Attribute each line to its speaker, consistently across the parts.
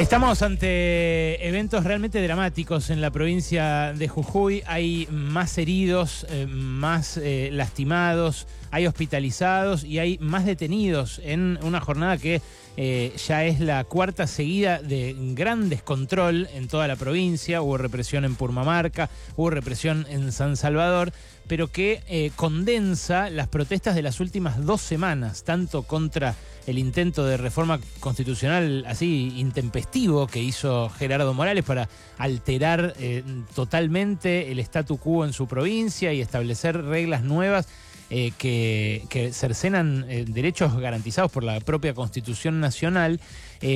Speaker 1: Estamos ante eventos realmente dramáticos en la provincia de Jujuy. Hay más heridos, eh, más eh, lastimados, hay hospitalizados y hay más detenidos en una jornada que eh, ya es la cuarta seguida de gran descontrol en toda la provincia. Hubo represión en Purmamarca, hubo represión en San Salvador, pero que eh, condensa las protestas de las últimas dos semanas, tanto contra el intento de reforma constitucional así intempestivo que hizo Gerardo Morales para alterar eh, totalmente el statu quo en su provincia y establecer reglas nuevas eh, que, cercenan derechos garantizados por la propia Constitución Nacional,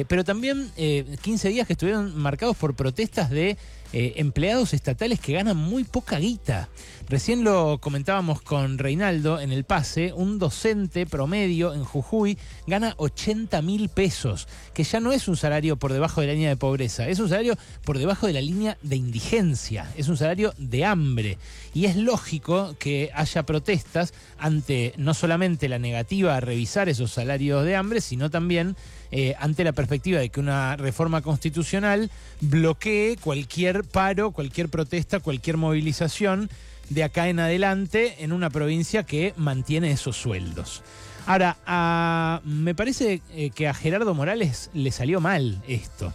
Speaker 1: pero también 15 días que estuvieron marcados por protestas de empleados estatales que ganan muy poca guita. Recién lo comentábamos con Reinaldo en el pase, un docente promedio en Jujuy gana 80 mil pesos, que ya no es un salario por debajo de la línea de pobreza, es un salario por debajo de la línea de indigencia, es un salario de hambre. Y es lógico que haya protestas ante no solamente la negativa a revisar esos salarios de hambre, sino también eh, ante la perspectiva de que una reforma constitucional bloquee cualquier paro, cualquier protesta, cualquier movilización de acá en adelante en una provincia que mantiene esos sueldos. Ahora, me parece eh, que a Gerardo Morales le salió mal esto.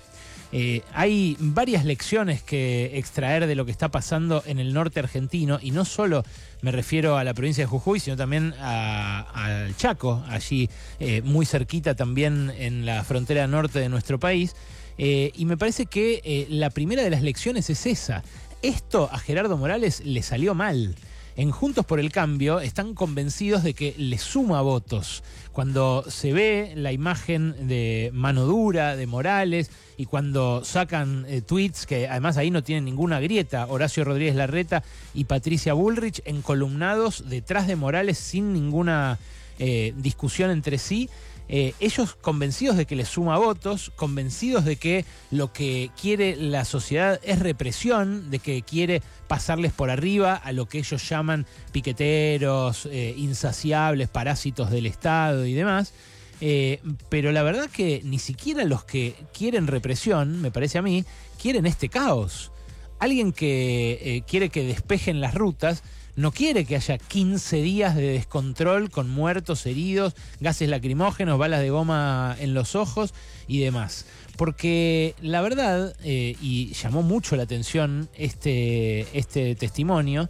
Speaker 1: Eh, hay varias lecciones que extraer de lo que está pasando en el norte argentino y no solo me refiero a la provincia de Jujuy, sino también al Chaco, allí eh, muy cerquita también en la frontera norte de nuestro país. y me parece que la primera de las lecciones es esa. Esto a Gerardo Morales le salió mal. En Juntos por el Cambio están convencidos de que le suma votos. Cuando se ve la imagen de mano dura de Morales y cuando sacan eh, tweets, que además ahí no tienen ninguna grieta, Horacio Rodríguez Larreta y Patricia Bullrich encolumnados detrás de Morales sin ninguna eh, discusión entre sí, eh, ellos convencidos de que les suma votos, convencidos de que lo que quiere la sociedad es represión, de que quiere pasarles por arriba a lo que ellos llaman piqueteros, eh, insaciables, parásitos del Estado y demás. Eh, pero la verdad que ni siquiera los que quieren represión, me parece a mí, quieren este caos. Alguien que quiere que despejen las rutas no quiere que haya 15 días de descontrol con muertos, heridos, gases lacrimógenos, balas de goma en los ojos y demás. Porque la verdad, eh, y llamó mucho la atención este, este testimonio,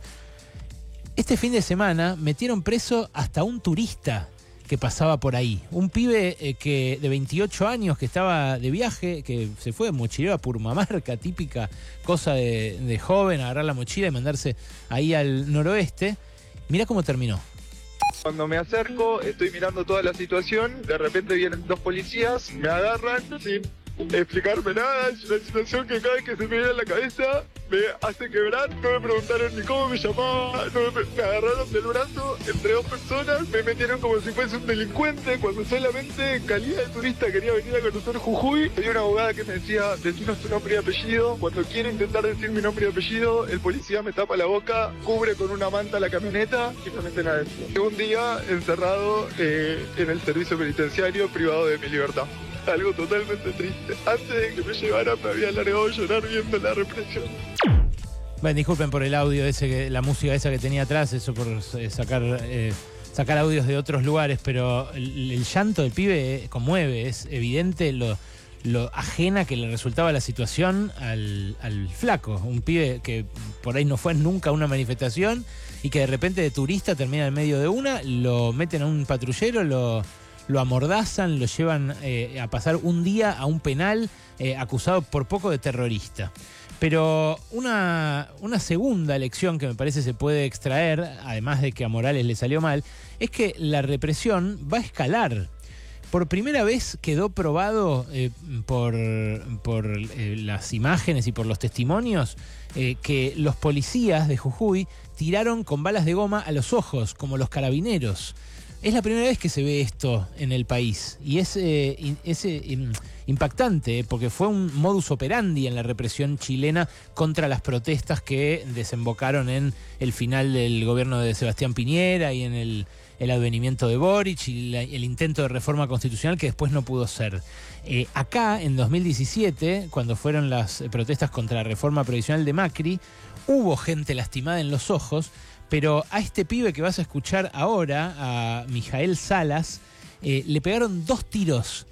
Speaker 1: este fin de semana metieron preso hasta un turista que pasaba por ahí. Un pibe eh, que de 28 años que estaba de viaje, que se fue de mochilero a Purmamarca, típica cosa de, joven, agarrar la mochila y mandarse ahí al noroeste. Mira cómo terminó.
Speaker 2: Cuando me acerco, estoy mirando toda la situación, de repente vienen dos policías, me agarran sin explicarme nada, es una situación que cada vez que se me viene en la cabeza me hace quebrar, no me preguntaron ni cómo me llamaba, me, agarraron del brazo entre dos personas, me metieron como si fuese un delincuente cuando solamente en calidad de turista quería venir a conocer Jujuy. Había una abogada que me decía, decinos tu nombre y apellido, cuando quiero intentar decir mi nombre y apellido, el policía me tapa la boca, cubre con una manta la camioneta y me meten adentro. Un día encerrado eh, en el servicio penitenciario privado de mi libertad algo totalmente triste. Antes de que me llevaran me había largado a llorar viendo la represión.
Speaker 1: Bueno, disculpen por el audio ese, la música esa que tenía atrás, eso por eh, sacar, eh, sacar audios de otros lugares, pero el, llanto del pibe eh, conmueve, es evidente lo, lo ajena que le resultaba la situación al, al, flaco, un pibe que por ahí no fue nunca a una manifestación y que de repente de turista termina en medio de una, lo meten a un patrullero, lo lo amordazan, lo llevan eh, a pasar un día a un penal eh, acusado por poco de terrorista. Pero una, una, segunda lección que me parece se puede extraer, además de que a Morales le salió mal, es que la represión va a escalar. Por primera vez quedó probado eh, por, por las imágenes y por los testimonios que los policías de Jujuy tiraron con balas de goma a los ojos, como los carabineros. Es la primera vez que se ve esto en el país y es, eh, eh, impactante porque fue un modus operandi en la represión chilena contra las protestas que desembocaron en el final del gobierno de Sebastián Piñera y en el, advenimiento de Boric y el intento de reforma constitucional que después no pudo ser. Eh, acá, en 2017, cuando fueron las protestas contra la reforma provisional de Macri, hubo gente lastimada en los ojos, pero a este pibe que vas a escuchar ahora, a Mijael Salas, eh, le pegaron dos tiros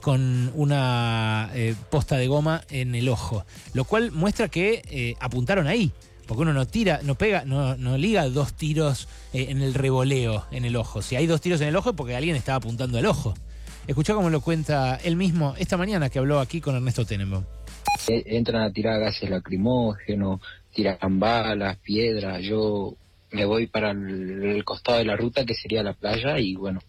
Speaker 1: con una eh, posta de goma en el ojo, lo cual muestra que apuntaron ahí. Porque uno no tira, no pega, no, liga dos tiros en el revoleo en el ojo. Si hay dos tiros en el ojo es porque alguien estaba apuntando al ojo. Escuchá cómo lo cuenta él mismo esta mañana que habló aquí con Ernesto Tenenbaum.
Speaker 3: Entran a tirar gases lacrimógenos, tiran balas, piedras. Yo me voy para el, costado de la ruta que sería la playa y bueno,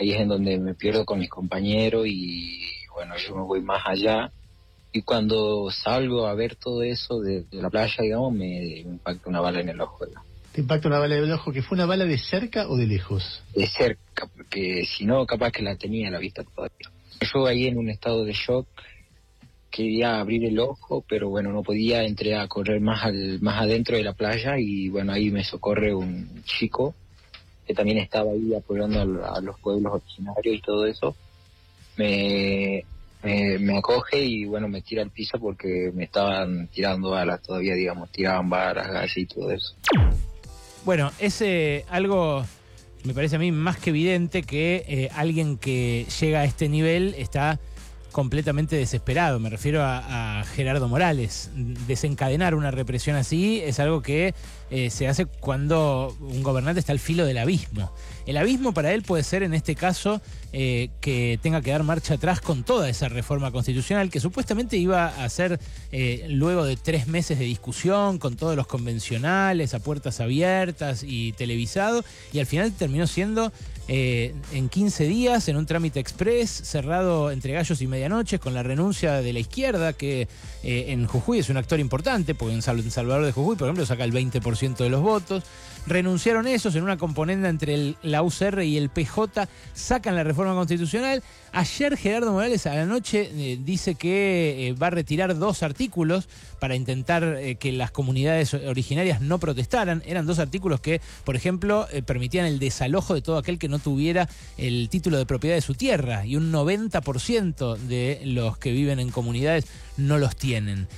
Speaker 3: ahí es en donde me pierdo con mis compañeros y bueno, yo me voy más allá. Y cuando salgo a ver todo eso de, la playa, digamos, me, impacta una bala en el ojo.
Speaker 4: ¿Te impacta una bala en el ojo que fue una bala de cerca o de lejos?
Speaker 3: De cerca, porque si no, capaz que la tenía a la vista todavía. Yo ahí en un estado de shock quería abrir el ojo, pero bueno, no podía, entré a correr más, al, más adentro de la playa y bueno, ahí me socorre un chico que también estaba ahí apoyando a, los pueblos originarios y todo eso. Me, me, me, acoge y bueno, me tira al piso porque me estaban tirando balas todavía, digamos, tiraban balas, gases y todo eso.
Speaker 1: Bueno, es algo, me parece a mí más que evidente que eh, alguien que llega a este nivel está completamente desesperado. Me refiero a, Gerardo Morales. Desencadenar una represión así es algo que eh, se hace cuando un gobernante está al filo del abismo. El abismo para él puede ser en este caso eh, que tenga que dar marcha atrás con toda esa reforma constitucional que supuestamente iba a ser eh, luego de tres meses de discusión con todos los convencionales a puertas abiertas y televisado y al final terminó siendo eh, en 15 días, en un trámite express, cerrado entre gallos y medianoches, con la renuncia de la izquierda, que eh, en Jujuy es un actor importante, porque en Salvador de Jujuy, por ejemplo, saca el 20% de los votos. Renunciaron esos en una componenda entre la UCR y el PJ, sacan la reforma constitucional. Ayer Gerardo Morales a la noche eh, dice que eh, va a retirar dos artículos para intentar eh, que las comunidades originarias no protestaran. Eran dos artículos que, por ejemplo, permitían el desalojo de todo aquel que no tuviera el título de propiedad de su tierra y un 90% de los que viven en comunidades no los tienen.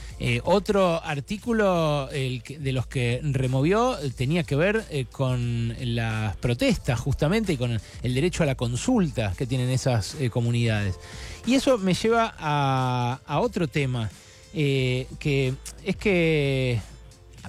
Speaker 1: otro artículo de los que removió tenía que ver eh, con las protestas justamente y con el derecho a la consulta que tienen esas eh, comunidades. Y eso me lleva a, otro tema, eh, que es que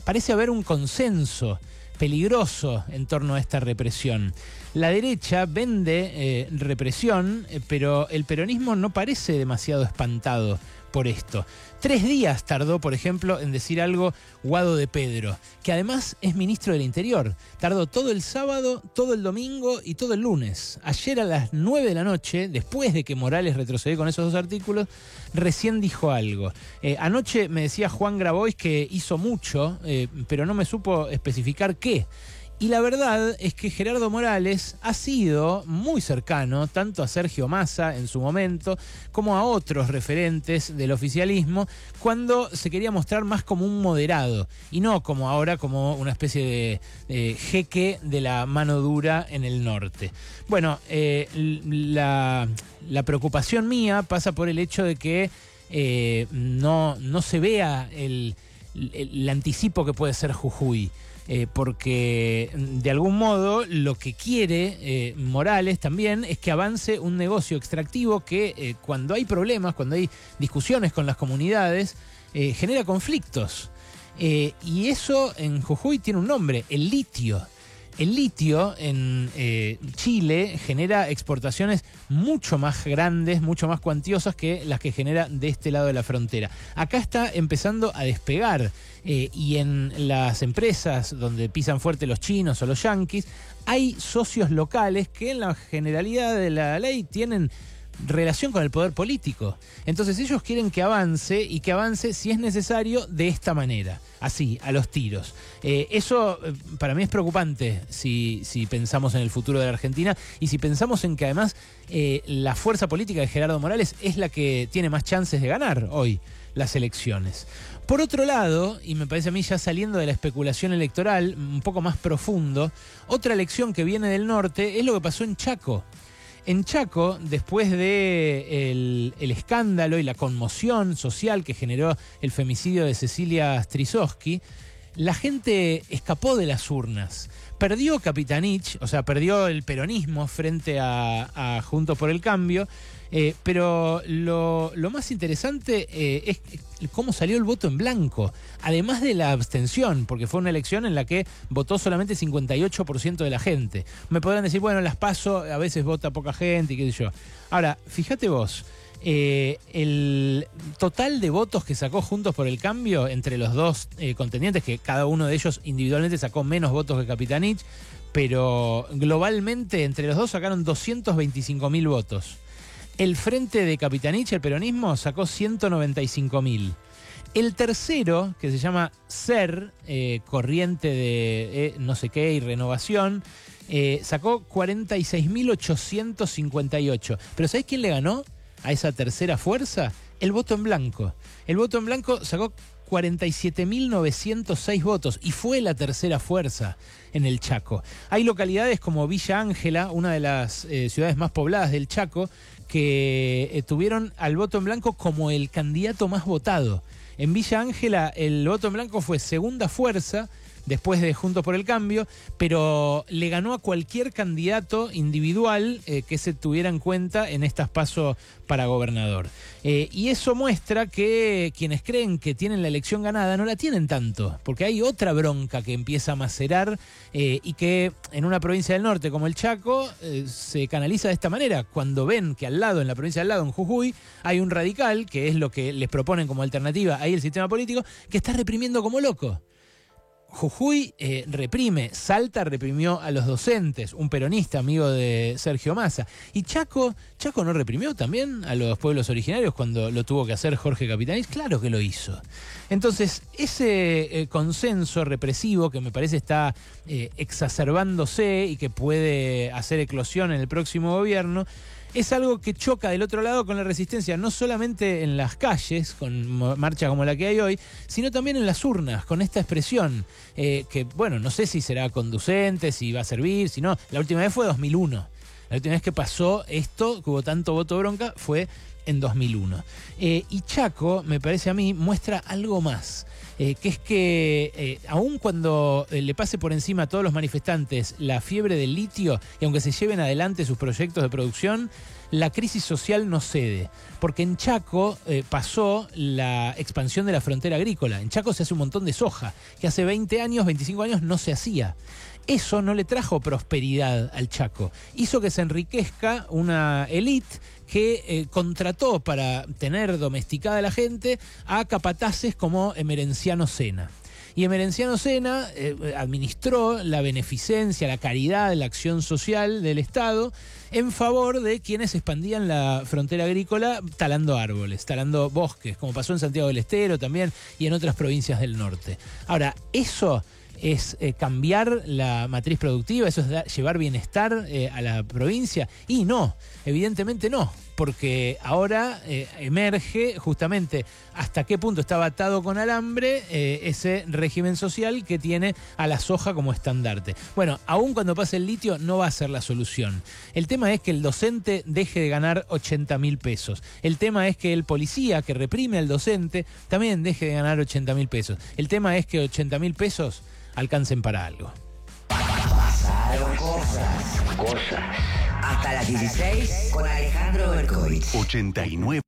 Speaker 1: parece haber un consenso peligroso en torno a esta represión. La derecha vende represión, pero el peronismo no parece demasiado espantado por esto. Tres días tardó, por ejemplo, en decir algo Guado de Pedro, que además es ministro del Interior. Tardó todo el sábado, todo el domingo y todo el lunes. Ayer a las nueve de la noche, después de que Morales retrocedió con esos dos artículos, recién dijo algo. Eh, anoche me decía Juan Grabois que hizo mucho, eh, pero no me supo especificar qué. Y la verdad es que Gerardo Morales ha sido muy cercano tanto a Sergio Massa en su momento como a otros referentes del oficialismo cuando se quería mostrar más como un moderado y no como ahora como una especie de, jeque de la mano dura en el norte. Bueno, eh, la, preocupación mía pasa por el hecho de que eh, no, no se vea el, el anticipo que puede ser Jujuy. Eh, porque mm, de algún modo lo que quiere eh, Morales también es que avance un negocio extractivo que eh, cuando hay problemas, cuando hay discusiones con las comunidades, genera conflictos. y eso en Jujuy tiene un nombre, el litio. El litio en eh, Chile genera exportaciones mucho más grandes, mucho más cuantiosas que las que genera de este lado de la frontera. Acá está empezando a despegar eh, y en las empresas donde pisan fuerte los chinos o los yanquis, hay socios locales que en la generalidad de la ley tienen relación con el poder político. Entonces ellos quieren que avance y que avance, si es necesario, de esta manera, así, a los tiros. Eh, eso eh, para mí es preocupante si, pensamos en el futuro de la Argentina y si pensamos en que además eh, la fuerza política de Gerardo Morales es la que tiene más chances de ganar hoy las elecciones. Por otro lado, y me parece a mí ya saliendo de la especulación electoral, un poco más profundo, otra elección que viene del norte es lo que pasó en Chaco. En Chaco, después de el, escándalo y la conmoción social que generó el femicidio de Cecilia Strisowski, la gente escapó de las urnas. Perdió Capitanich, o sea, perdió el peronismo frente a, a Juntos por el Cambio, eh, pero lo, más interesante eh, es cómo salió el voto en blanco, además de la abstención, porque fue una elección en la que votó solamente 58% de la gente. Me podrán decir, bueno, las paso, a veces vota poca gente y qué sé yo. Ahora, fíjate vos. Eh, el total de votos que sacó Juntos por el Cambio entre los dos contendientes, que cada uno de ellos individualmente sacó menos votos que Capitanich, pero globalmente entre los dos sacaron 225 mil votos. El frente de Capitanich, el peronismo, sacó 195 mil. El tercero, que se llama SER, eh, corriente de eh, no sé qué y renovación, eh, sacó 46.858. Pero ¿sabéis quién le ganó a esa tercera fuerza? El voto en blanco. El voto en blanco sacó 47.906 votos y fue la tercera fuerza en el Chaco. Hay localidades como Villa Ángela, una de las ciudades más pobladas del Chaco, que eh, tuvieron al voto en blanco como el candidato más votado. En Villa Ángela el voto en blanco fue segunda fuerza después de Juntos por el Cambio, pero le ganó a cualquier candidato individual eh, que se tuviera en cuenta en estas pasos para gobernador. Eh, y eso muestra que quienes creen que tienen la elección ganada no la tienen tanto, porque hay otra bronca que empieza a macerar eh, y que en una provincia del norte como el Chaco se canaliza de esta manera. Cuando ven que al lado, en la provincia del lado, en Jujuy, hay un radical, que es lo que les proponen como alternativa ahí el sistema político, que está reprimiendo como loco. Jujuy eh, reprime, Salta reprimió a los docentes, un peronista amigo de Sergio Massa. Y Chaco, Chaco no reprimió también a los pueblos originarios cuando lo tuvo que hacer Jorge Capitanich, claro que lo hizo. Entonces, ese eh, consenso represivo que me parece está eh, exacerbándose y que puede hacer eclosión en el próximo gobierno, es algo que choca del otro lado con la resistencia, no solamente en las calles, con marcha como la que hay hoy, sino también en las urnas, con esta expresión, eh, que bueno, no sé si será conducente, si va a servir, si no, la última vez fue 2001. La última vez que pasó esto, que hubo tanto voto bronca, fue en 2001. Eh, y Chaco, me parece a mí, muestra algo más. Eh, que es que eh, aun cuando eh, le pase por encima a todos los manifestantes la fiebre del litio, y aunque se lleven adelante sus proyectos de producción, la crisis social no cede, porque en Chaco pasó la expansión de la frontera agrícola. En Chaco se hace un montón de soja, que hace 20 años, 25 años no se hacía. Eso no le trajo prosperidad al Chaco, hizo que se enriquezca una élite que eh, contrató para tener domesticada la gente a capataces como Emerenciano Sena. Y Emerenciano Sena eh, administró la beneficencia, la caridad, la acción social del Estado en favor de quienes expandían la frontera agrícola talando árboles, talando bosques, como pasó en Santiago del Estero también y en otras provincias del norte. Ahora, eso es eh, cambiar la matriz productiva, eso es llevar bienestar eh, a la provincia. Y no, evidentemente no, porque ahora eh, emerge justamente hasta qué punto estaba atado con alambre ese régimen social que tiene a la soja como estandarte. Bueno, aún cuando pase el litio no va a ser la solución. El tema es que el docente deje de ganar 80 mil pesos. El tema es que el policía que reprime al docente también deje de ganar 80 mil pesos. El tema es que 80 mil pesos alcancen para algo.
Speaker 5: Pasaron cosas. Cosas. Hasta las 16 con Alejandro Berkovich. 89.